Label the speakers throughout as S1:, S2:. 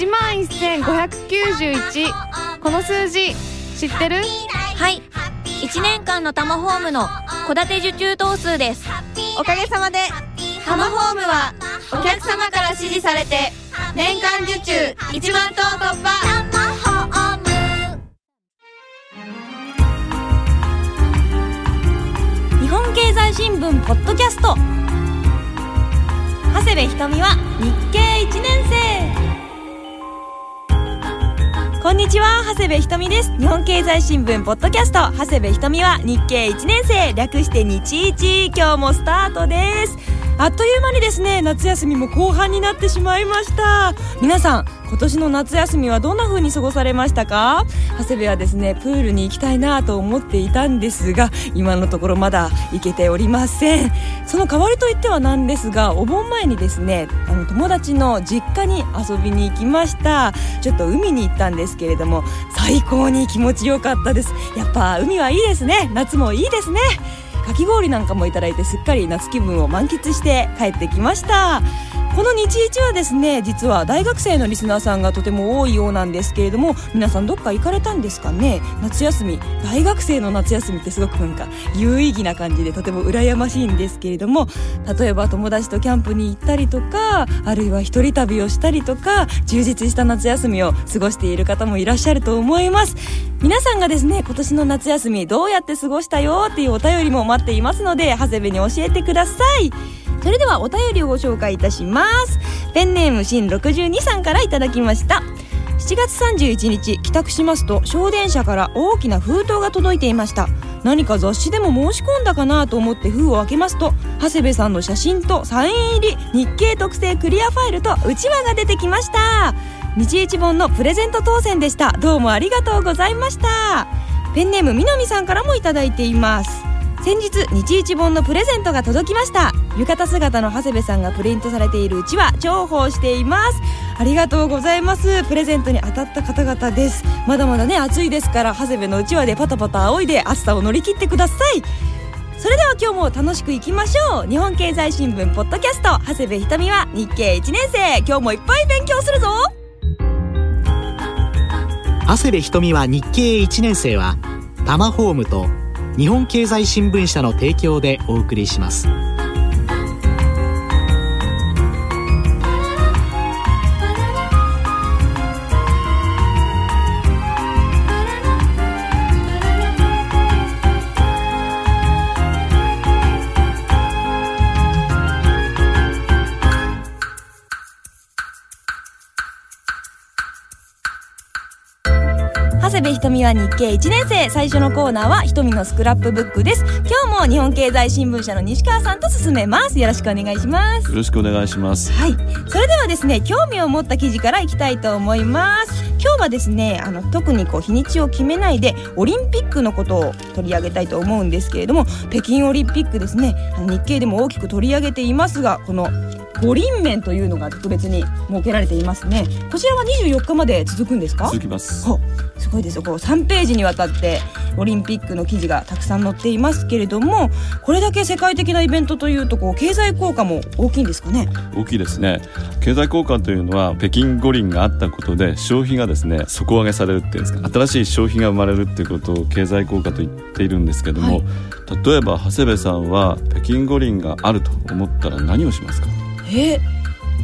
S1: 1万1591この数字知ってる？
S2: はい。1年間のタマホームの戸建て受注頭数です。
S1: おかげさまで。
S2: タマホームはお客様から支持されて年間受注1万棟突破。日本経済新聞ポッドキャスト。長谷部ひとみは日経1年生こんにちは長谷部ひとみです。日本経済新聞ポッドキャスト。長谷部ひとみは日経1年生略して日一。今日もスタートです。あっという間にですね夏休みも後半になってしまいました。皆さん今年の夏休みはどんな風に過ごされましたか？長谷部はですねプールに行きたいなと思っていたんですが今のところまだ行けておりません。その代わりといってはなんですがお盆前にですねあの友達の実家に遊びに行きました。ちょっと海に行ったんですけれども最高に気持ちよかったです。やっぱ海はいいですね。夏もいいですね。かき氷なんかもいただいてすっかり夏気分を満喫して帰ってきました。この日一はですね実は大学生のリスナーさんがとても多いようなんですけれども皆さんどっか行かれたんですかね？夏休み。大学生の夏休みってすごくなんか有意義な感じでとても羨ましいんですけれども例えば友達とキャンプに行ったりとかあるいは一人旅をしたりとか充実した夏休みを過ごしている方もいらっしゃると思います。皆さんがですね今年の夏休みどうやって過ごしたよっていうお便りも待っていますので長谷部に教えてください。それではお便りをご紹介いたします。ペンネームしん62さんからいただきました。7月31日帰宅しますと小電車から大きな封筒が届いていました。何か雑誌でも申し込んだかなと思って封を開けますと長谷部さんの写真とサイン入り日経特製クリアファイルとうちわが出てきました。日一本のプレゼント当選でした。どうもありがとうございました。ペンネームみなみさんからもいただいています。先日日一本のプレゼントが届きました。浴衣姿の長谷部さんがプリントされているうちは重宝しています。ありがとうございます。プレゼントに当たった方々です。まだまだね暑いですから長谷部のうちわでパタパタ仰いで暑さを乗り切ってください。それでは今日も楽しくいきましょう。日本経済新聞ポッドキャスト。長谷部ひとみは日経1年生。今日もいっぱい勉強するぞ。
S3: 長谷部ひとみは日経1年生はタマホームと日本経済新聞社の提供でお送りします。
S2: みは日経1年生最初のコーナーはひとみのスクラップブックです。今日も日本経済新聞社の西川さんと進めます。よろしくお願いします。
S4: よろしくお願いします。
S2: はい。それではですね興味を持った記事からいきたいと思います。今日はですねあの特にこう日にちを決めないでオリンピックのことを取り上げたいと思うんですけれども北京オリンピックですね日経でも大きく取り上げていますがこの五輪面というのが特別に設けられていますね。こちらは24日まで続くんですか？
S4: 続きます。
S2: あすごいです。よこう3ページにわたってオリンピックの記事がたくさん載っていますけれどもこれだけ世界的なイベントというとこう経済効果も大きいんですかね？
S4: 大きいですね。経済効果というのは北京五輪があったことで消費がですね底上げされるっていうんですか。新しい消費が生まれるっていうことを経済効果と言っているんですけども、例えば長谷部さんは北京五輪があると思ったら何をしますか？
S2: え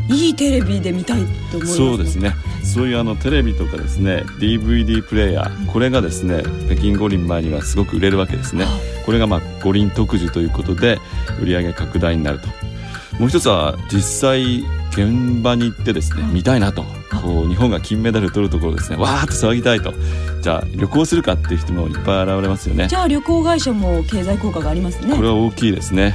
S2: いいテレビで見たいと思います、
S4: そうですね。そういうあのテレビとかですね DVD プレイヤーこれがですね北京五輪前にはすごく売れるわけですね。これがまあ五輪特需ということで売上拡大になると。もう一つは実際現場に行ってですね見たいなと。こう日本が金メダル取るところですね。わーって騒ぎたいと。じゃあ旅行するかっていう人もいっぱい現れますよね。
S2: じゃあ旅行会社も経済効果がありますね。
S4: これは大きいですね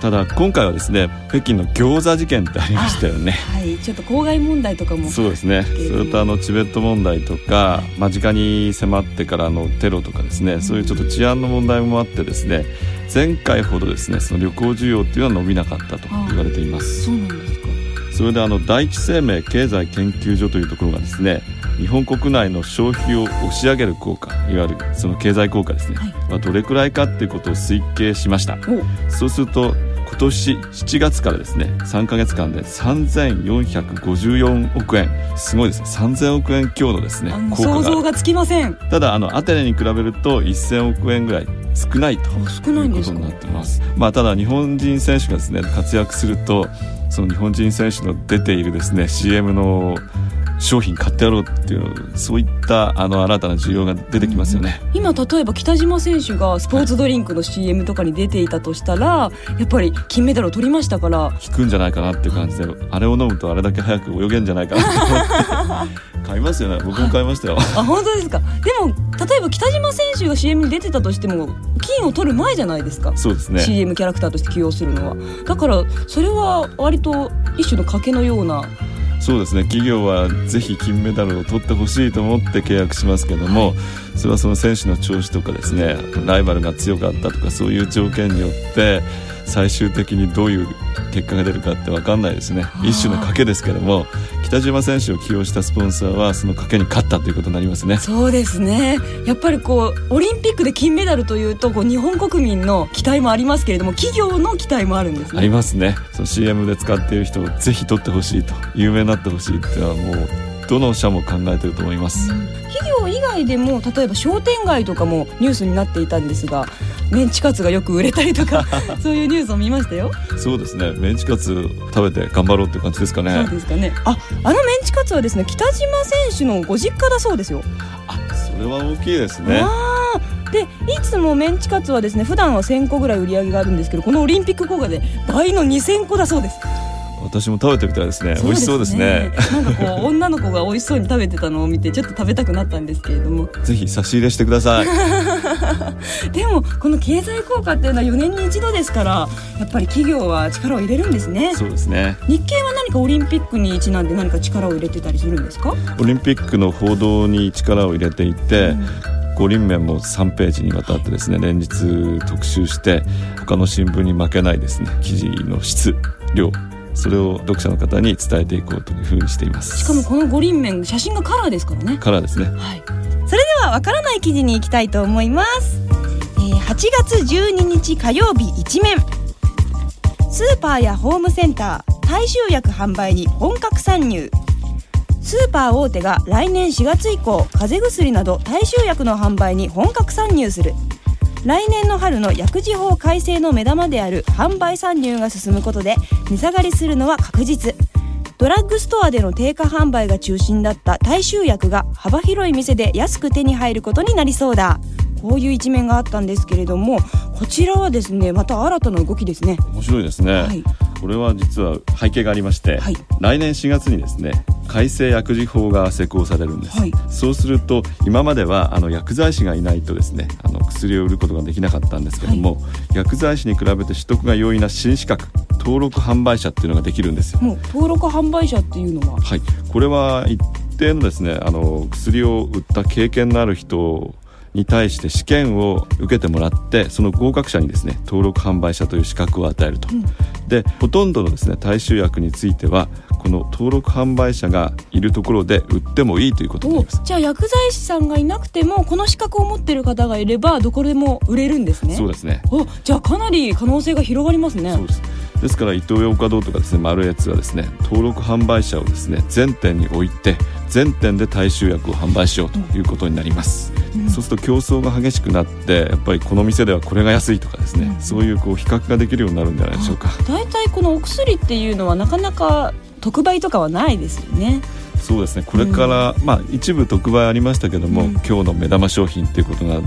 S4: ただ今回はですね北京の餃子事件ってありましたよね。
S2: はい。ちょっと公害問題とかも。
S4: そうですね、
S2: ー
S4: それとあのチベット問題とか間近に迫ってからのテロとかですね、そういうちょっと治安の問題もあってですね前回ほどですねその旅行需要っていうのは伸びなかったと言われています。
S2: そうなんですか。
S4: それであの第一生命経済研究所というところがですね日本国内の消費を押し上げる効果いわゆるその経済効果ですね、
S2: はい。
S4: まあ、どれくらいかっていうことを推計しました。
S2: お。
S4: そうすると今年7月からですね3か月間で3454億円。すごいですね。3000億円強のですね効果が。
S2: 想像がつきません。
S4: ただあのアテネに比べると1000億円ぐらい少ないと。
S2: い
S4: うことになってます。まあただ日本人選手がですね活躍するとその日本人選手の出ているですね CM の商品買ってやろうっていうそういったあの新たな需要が出てきますよね、
S2: 今例えば北島選手がスポーツドリンクの CM とかに出ていたとしたらやっぱり金メダルを取りましたから。
S4: 効くんじゃないかなっていう感じであれを飲むとあれだけ早く泳げんじゃないかなと思って。買いますよね。僕も買いましたよ。
S2: あ本当ですか？でも例えば北島選手が CM に出てたとしても金を取る前じゃないですか？
S4: そうですね。
S2: CM キャラクターとして起用するのは。だからそれは割と一種の賭けのような
S4: そうですね。企業はぜひ金メダルを取ってほしいと思って契約しますけども、それはその選手の調子とかですねライバルが強かったとかそういう条件によって最終的にどういう結果が出るかって分かんないですね。一種の賭けですけども北島選手を起用したスポンサーはその賭けに勝ったということになりますね。
S2: そうですね。やっぱりこうオリンピックで金メダルというとこう日本国民の期待もありますけれども企業の期待もあるんです
S4: あり
S2: ね
S4: ますね。その CM で使っている人をぜひ取ってほしいと有名になってほしいっていうのはもうどの社も考えてると思います、
S2: 企業以外でも例えば商店街とかもニュースになっていたんですがメンチカツがよく売れたりとか そういうニュースを見ましたよ。
S4: そうですね。メンチカツ食べて頑張ろうって感じですかね。
S2: そうですかね。ああのメンチカツはですね北島選手のご実家だそうですよ。
S4: あそれは大きいですね。
S2: でいつもメンチカツはですね普段は1000個ぐらい売り上げがあるんですけどこのオリンピック効果で倍の2000個だそうです
S4: 私も食べてみたいですね。美味しそうですね。
S2: なんかこう女の子が美味しそうに食べてたのを見てちょっと食べたくなったんですけれども。
S4: ぜひ差し入れしてください。
S2: でもこの経済効果っていうのは4年に一度ですからやっぱり企業は力を入れるんですね。
S4: そうですね。
S2: 日経は何かオリンピックにちなんで何か力を入れてたりするんですか？
S4: オリンピックの報道に力を入れていて、五輪面も3ページにわたってですね連日特集して他の新聞に負けないですね記事の質量それを読者の方に伝えていこうというふうにしています。
S2: しかもこの五輪面写真がカラーですからね。
S4: からですね。
S2: はい、それではわからない記事に行きたいと思います、えー8月12日火曜日一面。スーパーやホームセンター大衆薬販売に本格参入。スーパー大手が来年4月以降風邪薬など大衆薬の販売に本格参入する来年の春の薬事法改正の目玉である販売参入が進むことで値下がりするのは確実。ドラッグストアでの定価販売が中心だった大衆薬が幅広い店で安く手に入ることになりそうだ。こういう一面があったんですけれどもこちらはですねまた新たな動きですね。
S4: 面白いですね、
S2: はい。
S4: これは実は背景がありまして、
S2: はい。
S4: 来年4月にですね改正薬事法が施行されるんです、
S2: はい。
S4: そうすると今まではあの薬剤師がいないとですねあの薬を売ることができなかったんですけども、薬剤師に比べて取得が容易な新資格登録販売者っていうのができるんですよ。
S2: もう登録販売者っていうのは？
S4: はい、これは一定のですねあの薬を売った経験のある人に対して試験を受けてもらってその合格者にですね登録販売者という資格を与えると、でほとんどのですね大衆薬についてはこの登録販売者がいるところで売ってもいいということにな
S2: お
S4: ります。
S2: じゃあ薬剤師さんがいなくてもこの資格を持ってる方がいればどこでも売れるんですね。
S4: そうですね。
S2: おじゃあかなり可能性が広がりますね。
S4: そうですですからイトーヨーカドーとかですねマルエツはですね登録販売者をですね全店に置いて全店で大衆薬を販売しようということになります、
S2: うん。
S4: そうすると競争が激しくなってやっぱりこの店ではこれが安いとかですね、
S2: うん。
S4: そういうこう比較ができるようになるんじゃないでしょうか。
S2: 大体このお薬っていうのはなかなか特売とかはないですよね。
S4: そうですね。これから、まあ一部特売ありましたけども、
S2: うん。
S4: 今日の目玉商品っていうことが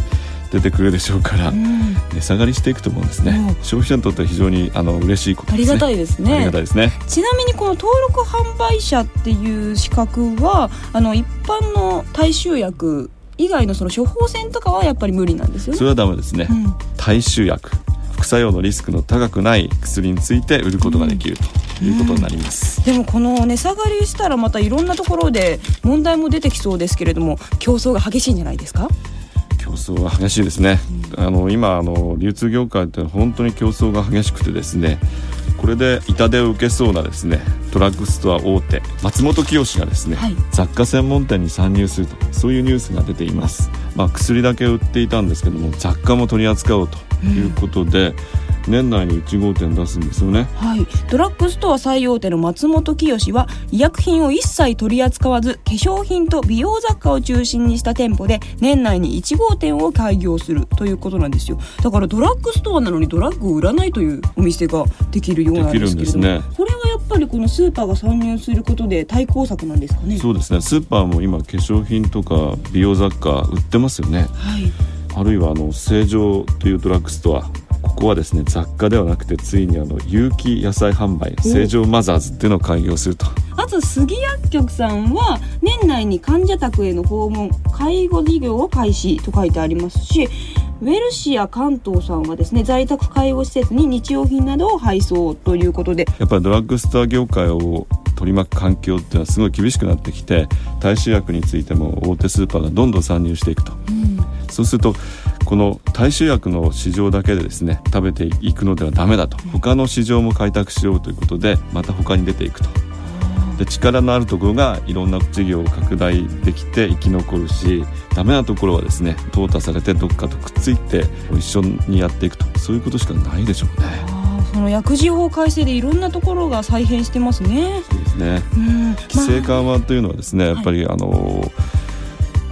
S4: 出てくるでしょうから、
S2: うん。
S4: 値下がりしていくと思うんですね、
S2: うん。
S4: 消費者にとっては非常にあの嬉しいことですね。
S2: ありがたいです
S4: あり
S2: ね
S4: がたいですね。
S2: ちなみにこの登録販売者っていう資格はあの一般の大衆薬以外のその処方箋とかはやっぱり無理なんですよね。
S4: それはダメですね、
S2: うん。
S4: 大衆薬。副作用のリスクの高くない薬について売ることができるということになります、
S2: でもこの値下がりしたらまたいろんなところで問題も出てきそうですけれども競争が激しいんじゃないですか？
S4: 競争は激しいですね、あの今あの流通業界って本当に競争が激しくてですねこれで痛手を受けそうなですねドラッグストア大手松本清がですね、
S2: はい。
S4: 雑貨専門店に参入するとそういうニュースが出ています、まあ、薬だけ売っていたんですけども雑貨も取り扱おうということで、年内に1号店出すんですよね。
S2: はい、ドラッグストア最大手の松本清は医薬品を一切取り扱わず化粧品と美容雑貨を中心にした店舗で年内に1号店を開業するということなんですよ。だからドラッグストアなのにドラッグを売らないというお店ができるようなんですけれども、
S4: ね。
S2: これはやっぱりこのスーパーが参入することで対抗策なんですかね？
S4: そうですね。スーパーも今化粧品とか美容雑貨売ってますよね。
S2: はい。
S4: あるいはあの成城というドラッグストアここはですね雑貨ではなくてついにあの有機野菜販売成城マザーズっていうのを開業すると。
S2: あと杉薬局さんは年内に患者宅への訪問介護事業を開始と書いてありますしウェルシア関東さんはですね在宅介護施設に日用品などを配送ということで。
S4: やっぱりドラッグストア業界を取り巻く環境っていうのはすごい厳しくなってきて大衆薬についても大手スーパーがどんどん参入していくと、そうするとこの大衆薬の市場だけでですね食べていくのではダメだと。他の市場も開拓しようということでまた他に出ていくと。で力のあるところがいろんな事業を拡大できて生き残るしダメなところはですね淘汰されてどっかとくっついて一緒にやっていくと。そういうことしかないでしょうね。
S2: その薬事法改正でいろんなところが再編してますね。
S4: そうですね。
S2: うん。
S4: 規制緩和というのはですねやっぱりあの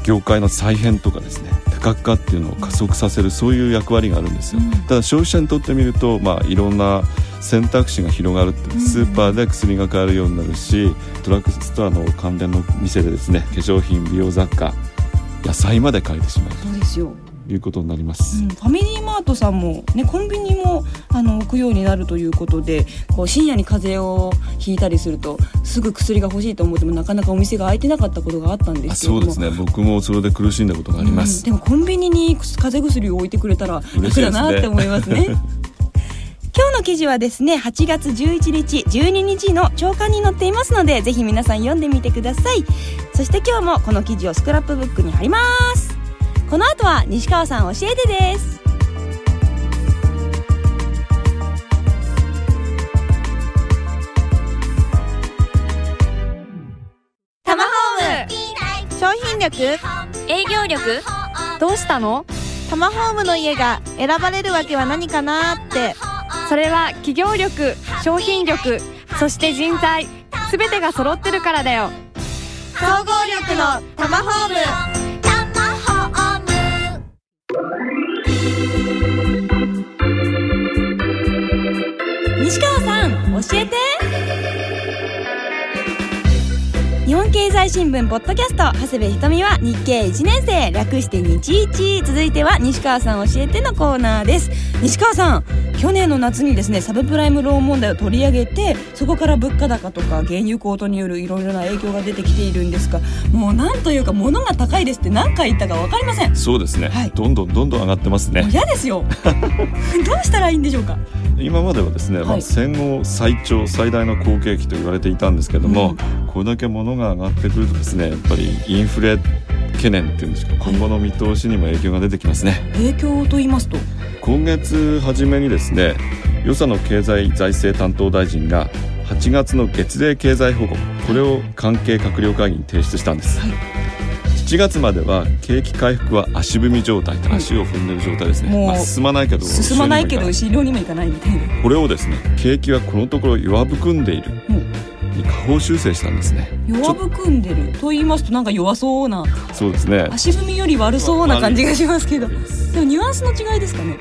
S4: 業界の再編とかですね多角化っていうのを加速させるそういう役割があるんですよ、
S2: うん。
S4: ただ消費者にとってみると、まあ、いろんな選択肢が広がるってスーパーで薬が買えるようになるしドラッグストアの関連の店でですね化粧品美容雑貨野菜まで買えてしまう
S2: そうですよ。
S4: ということになりま
S2: う
S4: す、
S2: ん、ファミリーマートさんも、ね、コンビニもあの置くようになるということでこう深夜に風邪をひいたりするとすぐ薬が欲しいと思ってもなかなかお店が開いてなかったことがあったんで
S4: あ
S2: すけれども。
S4: そうですね。僕もそれで苦しんだことがあります、
S2: うんでもコンビニに風邪薬を置いてくれたら楽だなって思いますね。今日の記事はですね8月11日12日の朝刊に載っていますのでぜひ皆さん読んでみてください。そして今日もこの記事をスクラップブックに貼りますこの後は西川さん教えてです。
S1: タマホーム。商品力。
S5: 営業力。
S1: どうしたの？タマホームの家が選ばれるわけは何かなって。それは企業力商品力そして人材すべてが揃ってるからだよ。総合力のタマホーム
S2: 西川さん教えて。日本経済新聞ポッドキャスト長谷部ひとみは日経1年生略して日一。続いては西川さん教えてのコーナーです。西川さん去年の夏にですねサブプライムローン問題を取り上げてそこから物価高とか原油高騰によるいろいろな影響が出てきているんですがもうなんというか物が高いですって何回言ったか分かりません。
S4: そうですね、
S2: はい。
S4: どんどんどんどん上がってますね。
S2: 嫌ですよ。どうしたらいいんでしょうか？
S4: 今まではですね、まあ、
S2: はい
S4: 戦後最長最大の好景気と言われていたんですけども、これだけ物が上がってくるとですねやっぱりインフレ懸念っていうんですか今後の見通しにも影響が出てきますね。
S2: 影響と言いますと？
S4: 今月初めにですね与謝野経済財政担当大臣が8月の月例経済報告これを関係閣僚会議に提出したんです、
S2: はい。
S4: 7月までは景気回復は足踏み状態
S2: はい
S4: 足を踏んでる状態ですね、まあ、進まないけど
S2: 進まないけど
S4: 後ろにも
S2: 資料にもいかないみたいな。
S4: これをですね景気はこのところ弱含んでいるに下方修正したんですね。
S2: 弱含んでる。と言いますとなんか弱そうな。
S4: そうですね。
S2: 足踏みより悪そうな感じがしますけど。でもニュアンスの違いですかね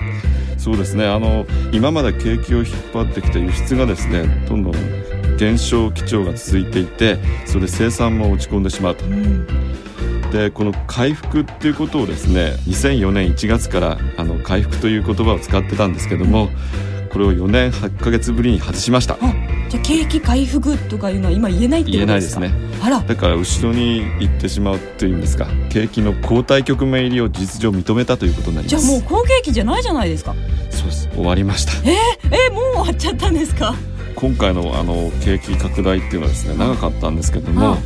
S4: そうですね。あの今まで景気を引っ張ってきた輸出がですねどんどん減少基調が続いていてそれで生産も落ち込んでしまうと。
S2: うん。
S4: でこの回復っていうことをですね2004年1月からあの回復という言葉を使ってたんですけどもこれを4年8ヶ月ぶりに外しました。
S2: あじゃあ景気回復とかいうのは今言えないってこ
S4: 言え
S2: とでか？
S4: ないですすね。
S2: あら。
S4: だから後ろに行ってしまうというんですか。景気の後退局面入りを事実上認めたということになり
S2: じゃ
S4: ます
S2: あもう好景気じゃないじゃないですか。
S4: そうです。終わりました。
S2: え？もう終わっちゃったんですか？
S4: 今回のあの景気拡大っていうのはですね長かったんですけども、
S2: はい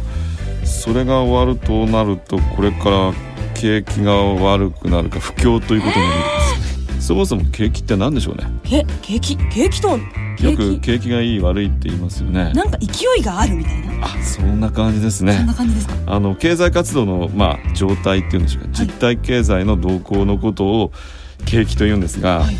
S4: それが終わるとなるとこれから景気が悪くなるか不況ということになります、そもそも景気って何でしょうね？
S2: え景気？景気と
S4: よ
S2: 景
S4: く
S2: 気？
S4: 景気がいい悪いって言いますよね。
S2: なんか勢いがあるみたいな？
S4: あそんな感じです
S2: そん
S4: ね
S2: な感じですか？
S4: あの経済活動の、まあ、状態っていうんでしょうか。実体経済の動向のことを景気と言うんですが、
S2: はい。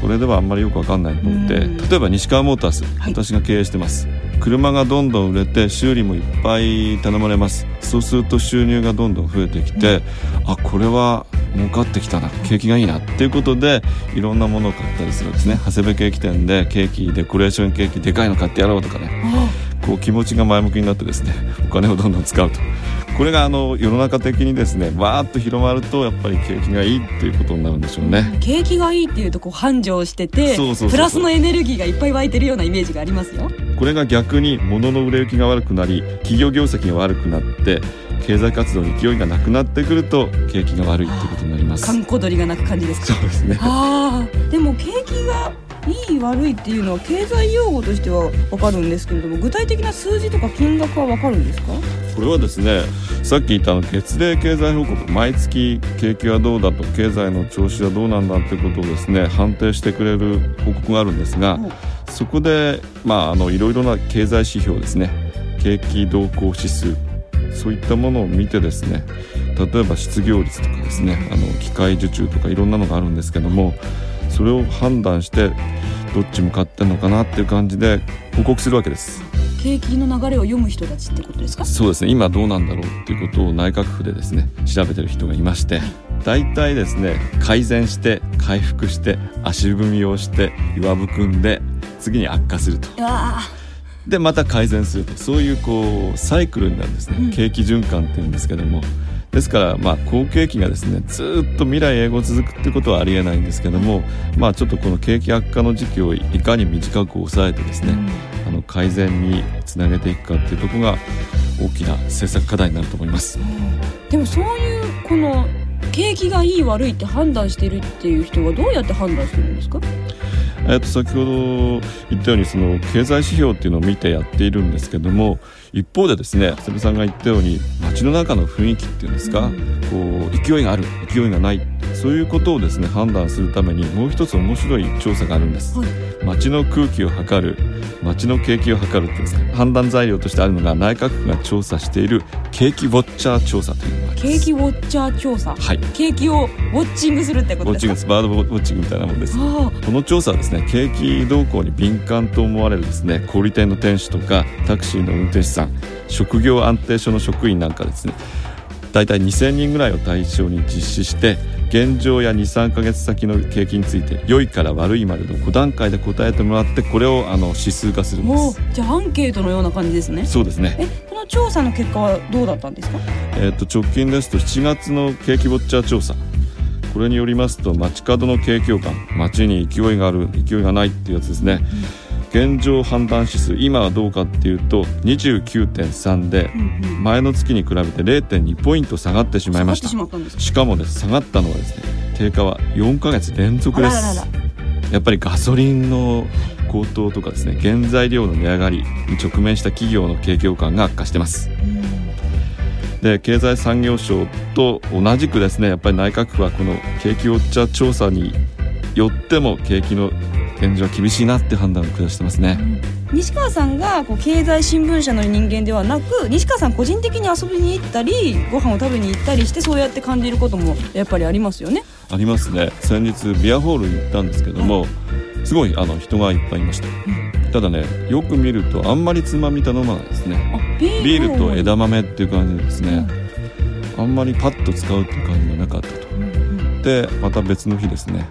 S4: これではあんまりよくわかんないと思って
S2: うん。
S4: 例えば西川モータース、
S2: はい。
S4: 私が経営してます。車がどんどん売れて修理もいっぱい頼まれます。そうすると収入がどんどん増えてきて、あこれは儲かってきたな景気がいいなっていうことでいろんなものを買ったりするんですね。長谷部ケーキ店でケーキデコレーションケーキでかいの買ってやろうとかね。こう気持ちが前向きになってですねお金をどんどん使うと。これがあの世の中的にですねわーっと広まるとやっぱり景気がいいっていうことになるんでしょうね。
S2: 景気がいいっていうとこう繁盛してて
S4: そうそう。
S2: プラスのエネルギーがいっぱい湧いてるようなイメージがありますよ。
S4: これが逆に物の売れ行きが悪くなり企業業績が悪くなって経済活動に勢いがなくなってくると景気が悪いっていうことになります。
S2: 閑古鳥が鳴く感じですか？
S4: そうですね。
S2: あー。でも景気がいい悪いっていうのは経済用語としては分かるんですけれども具体的な数字とか金額は分かるんですか？
S4: これはですねさっき言ったあの月例経済報告毎月景気はどうだと経済の調子はどうなんだってことをですね判定してくれる報告があるんですが
S2: うん
S4: そこでまああのいろいろな経済指標ですね景気動向指数そういったものを見てですね例えば失業率とかですねあの機械受注とかいろんなのがあるんですけどもそれを判断してどっち向かってんのかなっていう感じで報告するわけです。
S2: 景気の流れを読む人たちってことですか？
S4: そうですね。今どうなんだろうっていうことを内閣府でですね調べてる人がいまして大体ですね改善して回復して足踏みをして岩含んで次に悪化するとでまた改善すると。そういうこうサイクルになるんですね、
S2: うん。
S4: 景気循環っていうんですけども。ですからまあ好景気がですねずーっと未来永劫続くってことはありえないんですけども。まあちょっとこの景気悪化の時期をいかに短く抑えてですね、あの改善につなげていくかっていうところが大きな政策課題になると思います。
S2: でもそういうこの景気がいい悪いって判断してるっていう人はどうやって判断してるんですか？
S4: えっと先ほど言ったようにその経済指標っていうのを見てやっているんですけども一方でですね瀬部さんが言ったように街の中の雰囲気っていうんですか、こう勢いがある勢いがないそういうことをですね判断するためにもう一つ面白い調査があるんです、
S2: はい。
S4: 街の空気を測る街の景気を測るってですか判断材料としてあるのが内閣府が調査している景気ウォッチャー調査というのがあります。
S2: 景気ウォッチャー調査。
S4: はい。
S2: 景気をウォッチングするって
S4: ウ
S2: ことですか？
S4: ォッチングバードウォッチングみたいなもんです。
S2: あ
S4: この調査はですね景気動向に敏感と思われるですね小売店の店主とかタクシーの運転手さん職業安定所の職員なんかですね大体2000人ぐらいを対象に実施して現状や23ヶ月先の景気について良いから悪いまでの5段階で答えてもらってこれをあの指数化するんで
S2: もう
S4: す
S2: じゃあアンケートのような感じですね。
S4: そうですね。
S2: えこの調査の結果はどうだったんですか？
S4: えー、と直近ですと7月の景気ウォッチャー調査。これによりますと街角の景況感街に勢いがある勢いがないっていうやつですね、現状判断指数今はどうかっていうと29.3で前の月に比べて0.2ポイント下がってしまいました。
S2: しか？
S4: もです下がったのはですね低下は4ヶ月連続です。やっぱりガソリンの高騰とかですね原材料の値上がりに直面した企業の景況感が悪化してます。で経済産業省と同じくですねやっぱり内閣府はこの景気ウォッチャー調査によっても景気の現状は厳しいなって判断を下してますね。
S2: 西川さんがこう経済新聞社の人間ではなく西川さん個人的に遊びに行ったりご飯を食べに行ったりしてそうやって感じることもやっぱりありますよね。
S4: ありますね。先日ビアホールに行ったんですけどもすごいあの人がいっぱいいました、ただねよく見るとあんまりつまみ頼まないですね。
S2: あビ
S4: ビールと枝
S2: 豆
S4: 豆っていう感じでですね。あんまりパッと使うっていう感じがなかったと。でまた別の日ですね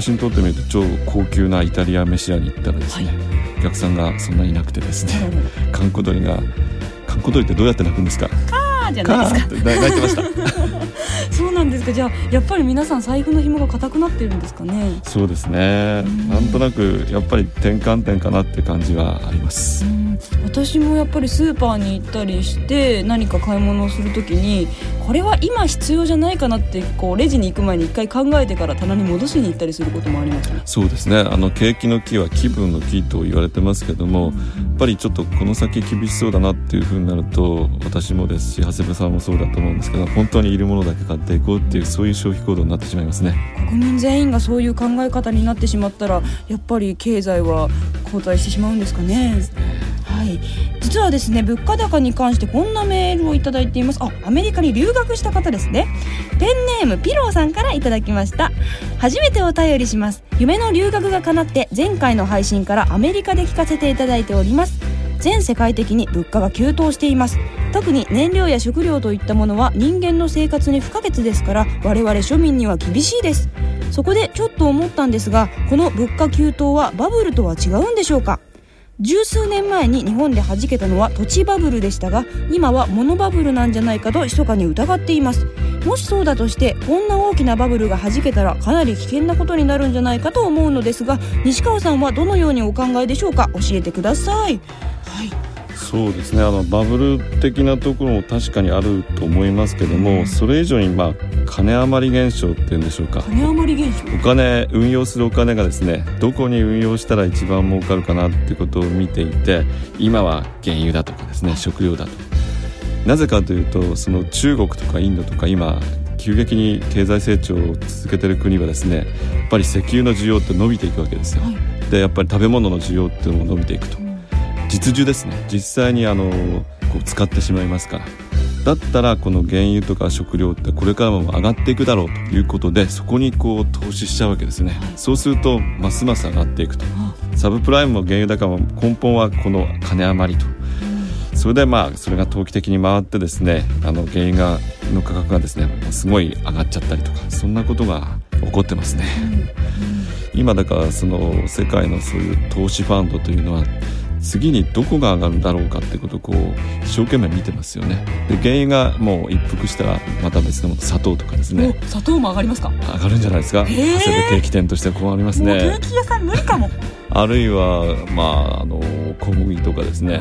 S4: 私にとってみると超高級なイタリア飯屋に行ったらですね、お客さんがそんなにいなくてですね閑古鳥が閑古鳥ってどうやって鳴くんですか？
S2: あーじゃないですか。
S4: 泣いてました。
S2: そうなんですか。じゃあやっぱり皆さん財布の紐が硬くなってるんですかね？
S4: そうですね。なんとなくやっぱり転換点かなって感じはあります。
S2: うん。私もやっぱりスーパーに行ったりして何か買い物をするときにこれは今必要じゃないかなってこうレジに行く前に一回考えてから棚に戻しに行ったりすることもありますね。
S4: そうですね。あの景気の木は気分の木と言われてますけどもやっぱりちょっとこの先厳しそうだなっていう風になると私もですし長谷部さんもそうだと思うんですけど本当にいるものだけ買っていこうっていうそういう消費行動になってしまいますね。
S2: 国民全員がそういう考え方になってしまったらやっぱり経済は後退してしまうんですかねはい。実はですね物価高に関してこんなメールをいただいています。あアメリカに留学した方ですね。ペンネームピローさんからいただきました。初めてお便りします。夢の留学が叶って前回の配信からアメリカで聞かせていただいております。全世界的に物価が急騰しています。特に燃料や食料といったものは人間の生活に不可欠ですから我々庶民には厳しいです。そこでちょっと思ったんですがこの物価急騰はバブルとは違うんでしょうか？十数年前に日本で弾けたのは土地バブルでしたが今はモノバブルなんじゃないかと密かに疑っています。もしそうだとしてこんな大きなバブルが弾けたらかなり危険なことになるんじゃないかと思うのですが西川さんはどのようにお考えでしょうか？教えてください。はい。
S4: そうですね。あのバブル的なところも確かにあると思いますけども、うん、それ以上にまあ金余り現象っていうんでしょうか。
S2: 金余り現象。
S4: お金運用するお金がですねどこに運用したら一番儲かるかなってことを見ていて今は原油だとかですね食料だと。なぜかというとその中国とかインドとか今急激に経済成長を続けてる国はですねやっぱり石油の需要って伸びていくわけですよ、はい、でやっぱり食べ物の需要っていうのも伸びていくと実需ですね。実際にあのこう使ってしまいますから。だったらこの原油とか食料ってこれからも上がっていくだろうということでそこにこう投資しちゃうわけですね、そうするとますます上がっていくと、サブプライムも原油高も根本はこの金余りと、それでまあそれが投機的に回ってですねあの原油がの価格がですねすごい上がっちゃったりとかそんなことが起こってますね、今だからその世界のそういう投資ファンドというのは次にどこが上がるだろうかってことをこう一生懸命見てますよね。で原油がもう一服したらまた別のもの砂糖とかですね。
S2: 砂糖も上がりますか？
S4: 上がるんじゃないですか。長谷部ケーキ店としてはこうありますね。
S2: ケーキ屋さん無理かも。
S4: あるいはまああの小麦とかですね。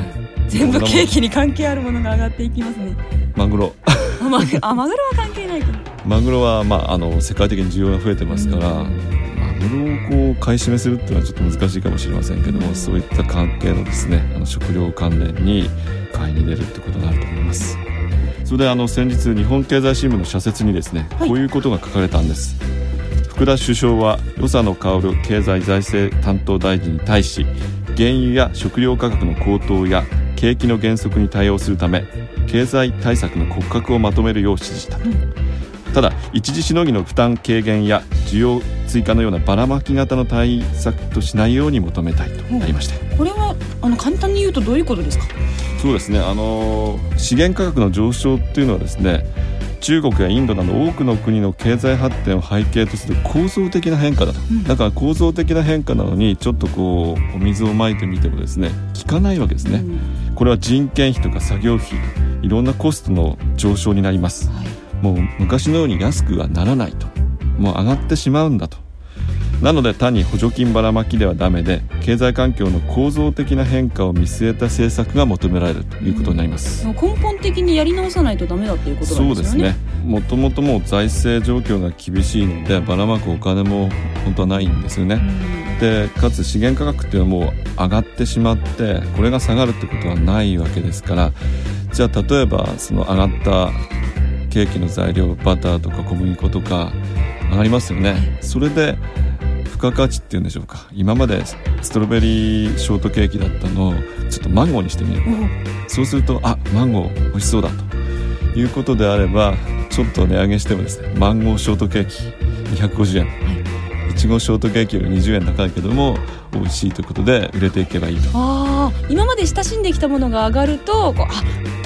S2: 全部ケーキに関係あるものが上がっていきますね。
S4: マグロ。
S2: あマグあマグロは関係ないか
S4: マグロはまああの世界的に需要が増えてますから、それをこう買い占めするっていうのはちょっと難しいかもしれませんけどもそういった関係のですねあの食料関連に買いに出るってことがあると思います。それであの先日日本経済新聞の社説にですね、こういうことが書かれたんです。福田首相は与謝野薫経済財政担当大臣に対し原油や食料価格の高騰や景気の減速に対応するため経済対策の骨格をまとめるよう指示した。と、うん。ただ一時しのぎの負担軽減や需要追加のようなばらまき型の対策としないように求めたいとなりまして、
S2: これはあの簡単に言うとどういうことですか？
S4: そうですね。あの資源価格の上昇っていうのはですね中国やインドなど多くの国の経済発展を背景とする構造的な変化だと、うん、だから構造的な変化なのにちょっとこうお水をまいてみてもですね効かないわけですね、うん、これは人件費とか作業費いろんなコストの上昇になります、はい。もう昔のように安くはならないと。もう上がってしまうんだとなので単に補助金ばらまきではダメで経済環境の構造的な変化を見据えた政策が求められるということになります、
S2: うん、根本的にやり直さないとダメだっていうことなんですねそうですね。
S4: もともともう財政状況が厳しいのでばらまくお金も本当はないんですよね、うん、でかつ資源価格っていうのはもう上がってしまってこれが下がるってことはないわけですから。じゃあ例えばその上がったケーキの材料バターとか小麦粉とか上がりますよね。それで付加価値っていうんでしょうか。今までストロベリーショートケーキだったのをちょっとマンゴーにしてみる、そうするとあマンゴー美味しそうだということであればちょっと値上げしてもですねマンゴーショートケーキ250円、はい、いちごショートケーキより20円高いけども美味しいということで売れていけばいいと。
S2: あ今まで親しんできたものが上がるとこうあ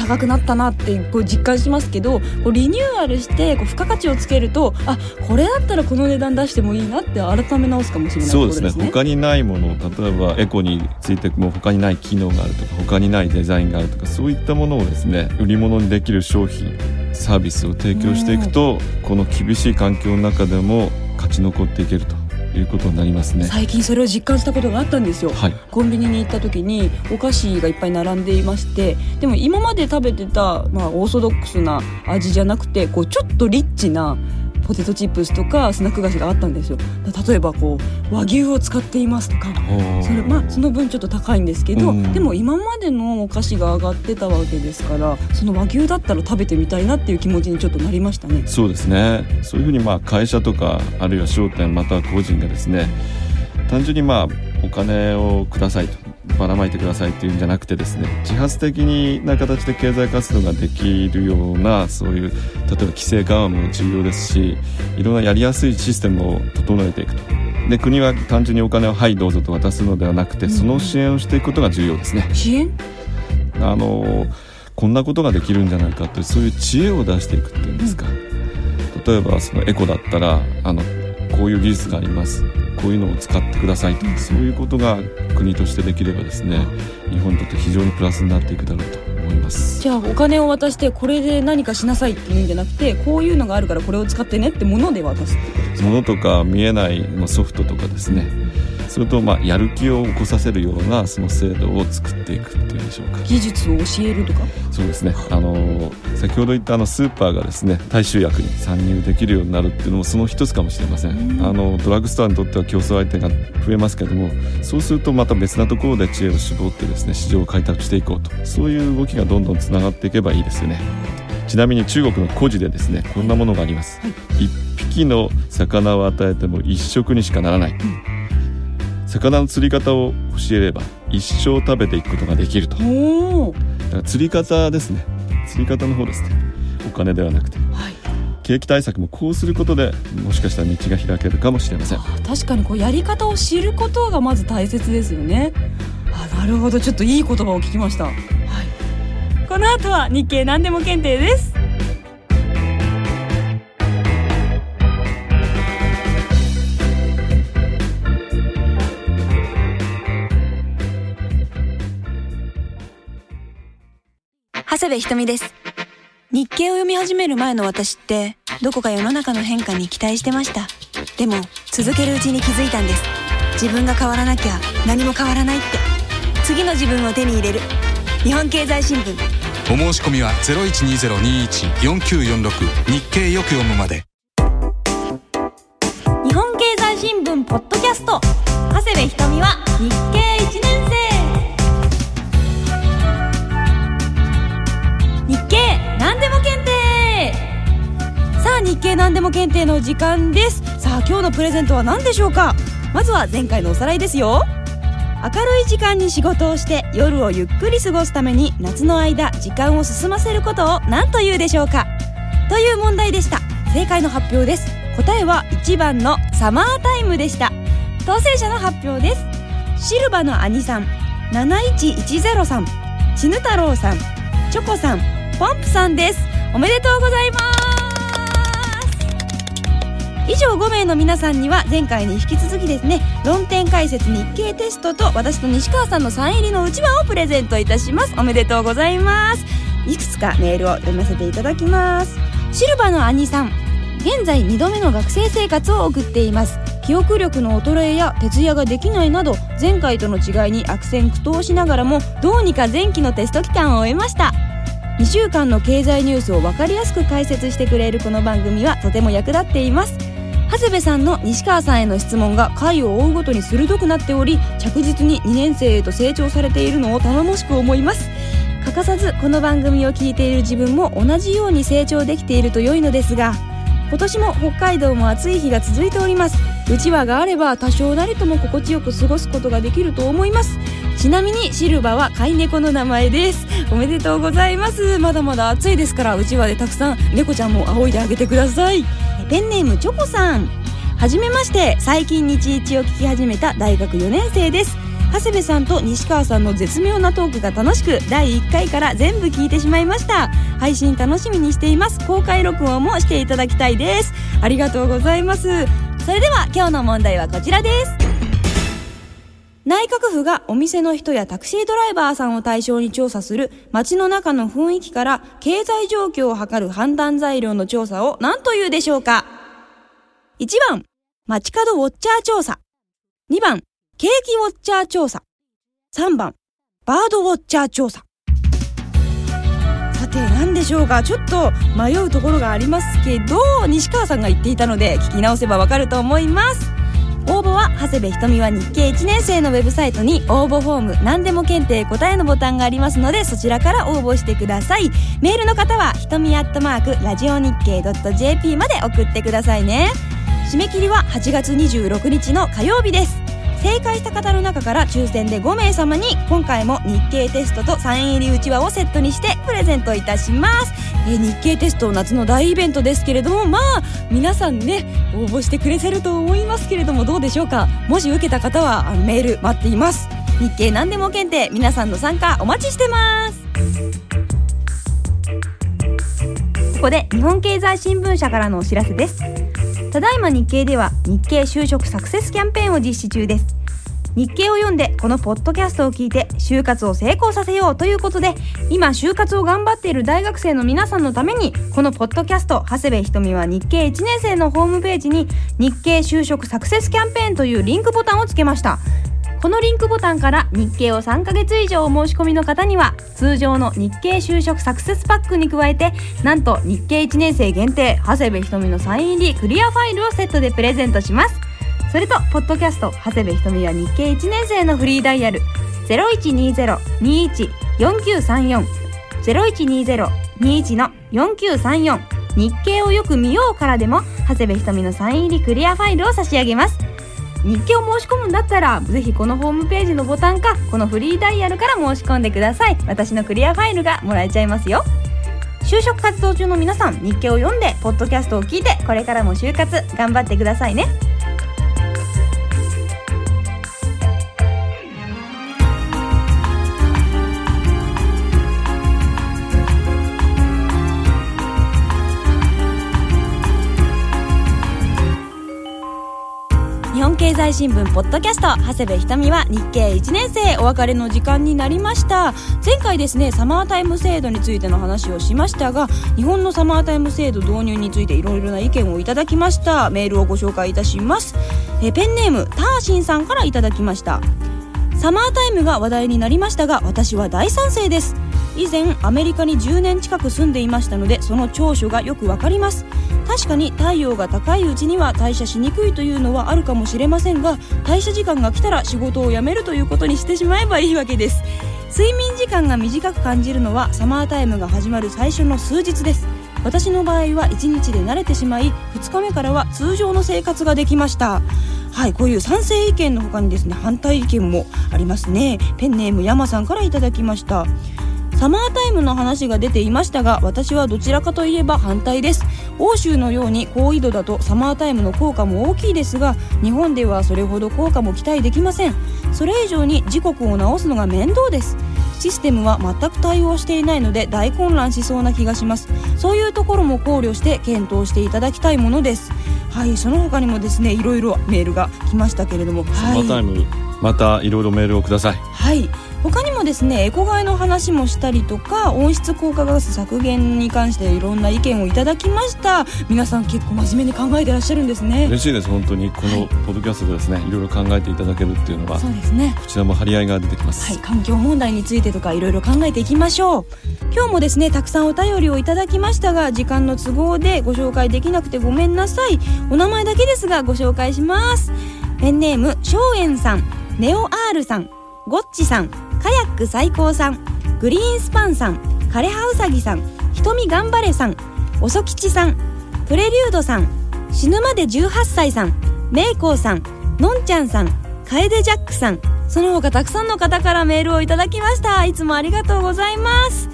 S2: 高くなったなってこう実感しますけどこうリニューアルしてこう付加価値をつけるとあこれだったらこの値段出してもいいなって改め直すかもしれない、ね、
S4: そうですね。他にないもの例えばエコについても他にない機能があるとか他にないデザインがあるとかそういったものをですね売り物にできる商品サービスを提供していくとこの厳しい環境の中でも勝ち残っていけるということになりますね。
S2: 最近それを実感したことがあったんですよ、はい、コンビニに行った時にお菓子がいっぱい並んでいましてでも今まで食べてた、まあ、オーソドックスな味じゃなくてこうちょっとリッチなポテトチップスとかスナック菓子があったんですよ。例えばこう和牛を使っていますとかそれ,、まあ、その分ちょっと高いんですけど、でも今までのお菓子が上がってたわけですからその和牛だったら食べてみたいなっていう気持ちにちょっとなりましたね。
S4: そうですね。そういうふうにまあ会社とかあるいは商店または個人がですね単純にまあお金をくださいとばらまいてくださいっていうんじゃなくてですね自発的にな形で経済活動ができるようなそういう例えば規制緩和も重要ですしいろんなやりやすいシステムを整えていくと。で国は単純にお金をはいどうぞと渡すのではなくてその支援をしていくことが重要ですね。
S2: 支援？
S4: あのこんなことができるんじゃないかというそういう知恵を出していくっていうんですか、例えばそのエコだったらあのこういう技術がありますこういうのを使ってくださいとそういうことが国としてできればですね日本にとって非常にプラスになっていくだろうと思います。
S2: じゃあお金を渡してこれで何かしなさいっていうんじゃなくてこういうのがあるからこれを使ってねってもので渡すってことですか？
S4: ものとか見えないまあソフトとかですねそれとまあやる気を起こさせるようなその制度を作っていくっていうんでしょうか。
S2: 技術を教えるとか？
S4: そうですね。あの先ほど言ったあのスーパーがですね大衆薬に参入できるようになるっていうのもその一つかもしれません。あのドラッグストアにとっては競争相手が増えますけどもそうするとまた別なところで知恵を絞ってですね市場を開拓していこうと。そういう動きがどんどんつながっていけばいいですよね。ちなみに中国の古事でですねこんなものがあります、一匹の魚を与えても一食にしかならない、魚の釣り方を教えれば一生食べていくことができると。だから釣り方ですね。釣り方の方ですね。お金ではなくて。
S2: はい。
S4: 景気対策もこうすることでもしかしたら道が開けるかもしれません。
S2: 確かにこうやり方を知ることがまず大切ですよね。あなるほど。ちょっといい言葉を聞きました。はい。この後は日経何でも検定です長谷部ひとみです日経を読み始める前の私ってどこか世の中の変化に期待してました。でも続けるうちに気づいたんです。自分が変わらなきゃ何も変わらないって。次の自分を手に入れる。日本経済新聞。
S5: お申し込みは0120214946日経よく読むまで。
S2: 日本経済新聞ポッドキャスト。長谷部ひとみは日経日経何でも検定の時間です。さあ今日のプレゼントは何でしょうか？まずは前回のおさらいですよ。明るい時間に仕事をして夜をゆっくり過ごすために夏の間時間を進ませることを何というでしょうか？という問題でした。正解の発表です。答えは1番のサマータイムでした。当選者の発表です。シルバの兄さん7110さんちぬ太郎さんチョコさんポンプさんです。おめでとうございます。以上5名の皆さんには前回に引き続きですね論点解説日経テストと私と西川さんのサイン入りのうちわをプレゼントいたします。おめでとうございます。いくつかメールを読ませていただきます。シルバの兄さん現在2度目の学生生活を送っています。記憶力の衰えや徹夜ができないなど前回との違いに悪戦苦闘しながらもどうにか前期のテスト期間を終えました。2週間の経済ニュースを分かりやすく解説してくれるこの番組はとても役立っています。長谷部さんの西川さんへの質問が回を追うごとに鋭くなっており着実に2年生へと成長されているのを頼もしく思います。欠かさずこの番組を聞いている自分も同じように成長できていると良いのですが今年も北海道も暑い日が続いております。うちわがあれば多少なりとも心地よく過ごすことができると思います。ちなみにシルバは飼い猫の名前です。おめでとうございます。まだまだ暑いですからうちわでたくさん猫ちゃんも仰いであげてください。ペンネームチョコさん。はじめまして最近日一を聞き始めた大学4年生です。長谷部さんと西川さんの絶妙なトークが楽しく第1回から全部聞いてしまいました。配信楽しみにしています。公開録音もしていただきたいです。ありがとうございます。それでは今日の問題はこちらです。内閣府がお店の人やタクシードライバーさんを対象に調査する街の中の雰囲気から経済状況を測る判断材料の調査を何というでしょうか ?1 番、街角ウォッチャー調査。2番、ケーキウォッチャー調査。3番、バードウォッチャー調査。さて何でしょうかちょっと迷うところがありますけど西川さんが言っていたので聞き直せばわかると思います応募は長谷部ひとみは日経1年生のウェブサイトに応募フォーム何でも検定答えのボタンがありますのでそちらから応募してください。メールの方はひとみアットマークラジオ日経 .jp まで送ってくださいね。締め切りは8月26日の火曜日です。正解した方の中から抽選で5名様に今回も日経テストとサイン入りうちわをセットにしてプレゼントいたします、えー日経テスト夏の大イベントですけれどもまあ皆さんね応募してくれてると思いますけれどもどうでしょうか？もし受けた方はあのメール待っています。日経何でも検定皆さんの参加お待ちしてます。ここで日本経済新聞社からのお知らせです。ただいま日経では日経就職サクセスキャンペーンを実施中です。日経を読んでこのポッドキャストを聞いて就活を成功させようということで今就活を頑張っている大学生の皆さんのためにこのポッドキャスト長谷部ひとみは日経1年生のホームページに日経就職サクセスキャンペーンというリンクボタンをつけました。このリンクボタンから日経を3ヶ月以上お申し込みの方には通常の日経就職サクセスパックに加えてなんと日経1年生限定長谷部ひとみのサイン入りクリアファイルをセットでプレゼントします。それとポッドキャスト長谷部ひとみは日経1年生のフリーダイヤル0120-21-4934 0120-21の4934日経をよく見ようからでも長谷部ひとみのサイン入りクリアファイルを差し上げます。日記を申し込むんだったらぜひこのホームページのボタンかこのフリーダイヤルから申し込んでください。私のクリアファイルがもらえちゃいますよ。就職活動中の皆さん日記を読んでポッドキャストを聞いてこれからも就活頑張ってくださいね。経済新聞ポッドキャスト。長谷部ひとみは日経1年生。お別れの時間になりました。前回ですねサマータイム制度についての話をしましたが日本のサマータイム制度導入についていろいろな意見をいただきました。メールをご紹介いたします。えペンネームターシンさんからいただきました。サマータイムが話題になりましたが私は大賛成です。以前アメリカに10年近く住んでいましたのでその長所がよくわかります。確かに太陽が高いうちには代謝しにくいというのはあるかもしれませんが代謝時間が来たら仕事を辞めるということにしてしまえばいいわけです。睡眠時間が短く感じるのはサマータイムが始まる最初の数日です。私の場合は1日で慣れてしまい2日目からは通常の生活ができました。はいこういう賛成意見の他にですね反対意見もありますね。ペンネーム山さんからいただきました。サマータイムの話が出ていましたが私はどちらかといえば反対です。欧州のように高緯度だとサマータイムの効果も大きいですが日本ではそれほど効果も期待できません。それ以上に時刻を直すのが面倒です。システムは全く対応していないので大混乱しそうな気がします。そういうところも考慮して検討していただきたいものです。はいその他にもですねいろいろメールが来ましたけれども。
S4: サ
S2: はい。
S4: マータイムまたいろいろメールをください。
S2: はい。他にもですね。エコ買いの話もしたりとか温室効果ガス削減に関していろんな意見をいただきました。皆さん結構真面目に考えてらっしゃるんですね。
S4: 嬉しいです。本当にこのポッドキャストでですねいろいろ考えていただけるっていうのは
S2: そうですね。
S4: こちらも張り合いが出てきます、
S2: はい、環境問題についてとかいろいろ考えていきましょう。今日もですねたくさんお便りをいただきましたが時間の都合でご紹介できなくてごめんなさい。お名前だけですがご紹介します。ペンネーム松園さんネオ R さんゴッチさんカヤック最高さんグリーンスパンさん枯葉うさぎさんひとみ頑張れさん遅吉さんプレリュードさん死ぬまで18歳さんメイコーさんのんちゃんさんカエデジャックさんその他たくさんの方からメールをいただきました。いつもありがとうございます。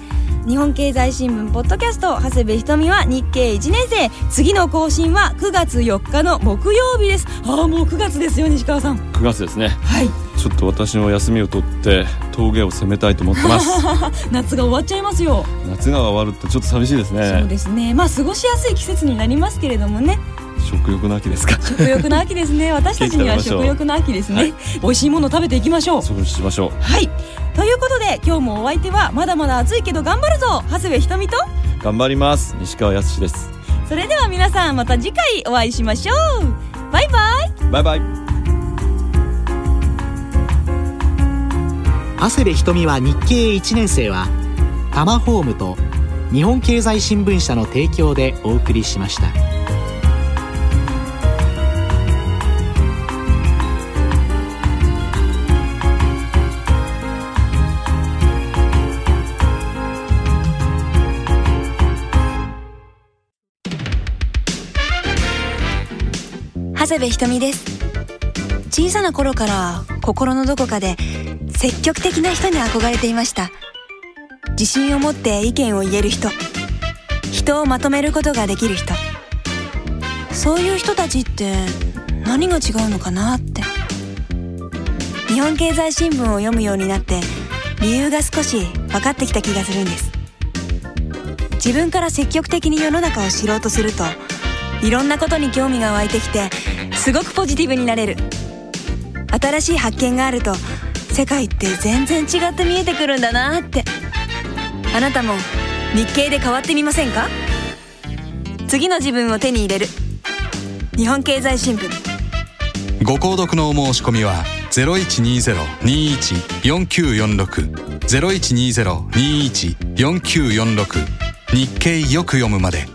S2: 日本経済新聞ポッドキャスト長谷部ひとみは日経1年生。次の更新は9月4日の木曜日です。ああもう9月ですよ西川さん。
S4: 9月ですね。
S2: はい。
S4: ちょっと私の休みを取って峠を攻めたいと思ってます。
S2: 夏が終わっちゃいますよ、
S4: 夏が終わるってちょっと寂しいです
S2: そう
S4: ね
S2: ですね。まあ過ごしやすい季節になりますけれどもね
S4: 食欲の秋ですか？
S2: 食欲の秋ですね。私たちには食欲の秋ですね、
S4: はい。
S2: 美味しいもの食べていきましょう。
S4: そうしましょう。
S2: はい。ということで今日もお相手はまだまだ暑いけど頑張るぞ。長谷部ひとみと
S4: 頑張ります。西川康です。
S2: それでは皆さんまた次回お会いしましょう。バイバイ。
S4: バイバイ。
S3: 長谷部ひとみは日経1年生はタマホームと日本経済新聞社の提供でお送りしました
S2: 長谷部ひとみです。小さな頃から心のどこかで積極的な人に憧れていました。自信を持って意見を言える人。人をまとめることができる人。そういう人たちって何が違うのかなって。日本経済新聞を読むようになって理由が少し分かってきた気がするんです。自分から積極的に世の中を知ろうとするといろんなことに興味が湧いてきてすごくポジティブになれる。新しい発見があると世界って全然違って見えてくるんだなって。あなたも日経で変わってみませんか？次の自分を手に入れる。日本経済新聞。
S5: ご購読のお申し込みは0120-21-4946 0120-21-4946日経よく読むまで。